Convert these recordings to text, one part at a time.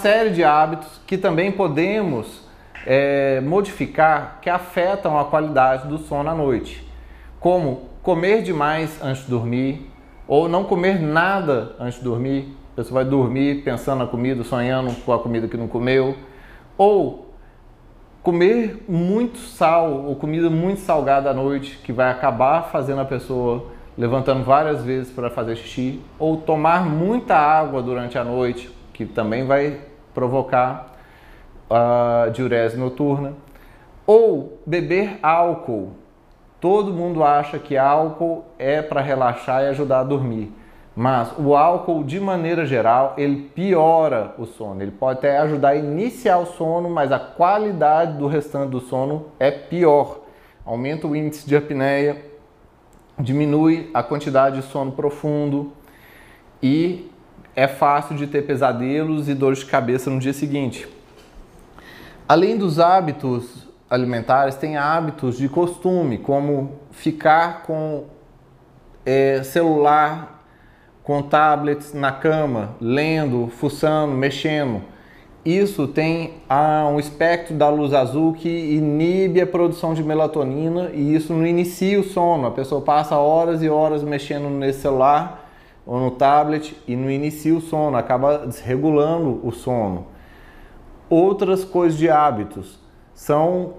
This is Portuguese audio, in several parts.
série de hábitos que também podemos é, modificar que afetam a qualidade do sono à noite, como comer demais antes de dormir ou não comer nada antes de dormir. A pessoa vai dormir pensando na comida, sonhando com a comida que não comeu, ou comer muito sal ou comida muito salgada à noite, que vai acabar fazendo a pessoa levantando várias vezes para fazer xixi, ou tomar muita água durante a noite, que também vai provocar a diurese noturna, ou beber álcool. Todo mundo acha que álcool é para relaxar e ajudar a dormir. Mas o álcool, de maneira geral, ele piora o sono. Ele pode até ajudar a iniciar o sono, mas a qualidade do restante do sono é pior. Aumenta o índice de apneia, diminui a quantidade de sono profundo e é fácil de ter pesadelos e dores de cabeça no dia seguinte. Além dos hábitos alimentares, tem hábitos de costume, como ficar com é, celular com tablets na cama, lendo, fuçando, mexendo. Isso tem ah, um espectro da luz azul que inibe a produção de melatonina e isso não inicia o sono. A pessoa passa horas e horas mexendo nesse celular ou no tablet e não inicia o sono, acaba desregulando o sono. Outras coisas de hábitos são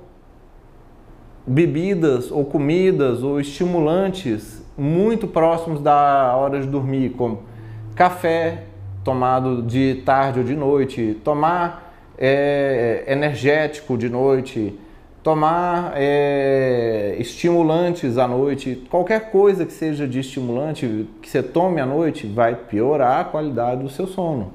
bebidas ou comidas ou estimulantes muito próximos da hora de dormir, como café tomado de tarde ou de noite, tomar é, energético de noite, tomar é, estimulantes à noite, qualquer coisa que seja de estimulante que você tome à noite vai piorar a qualidade do seu sono.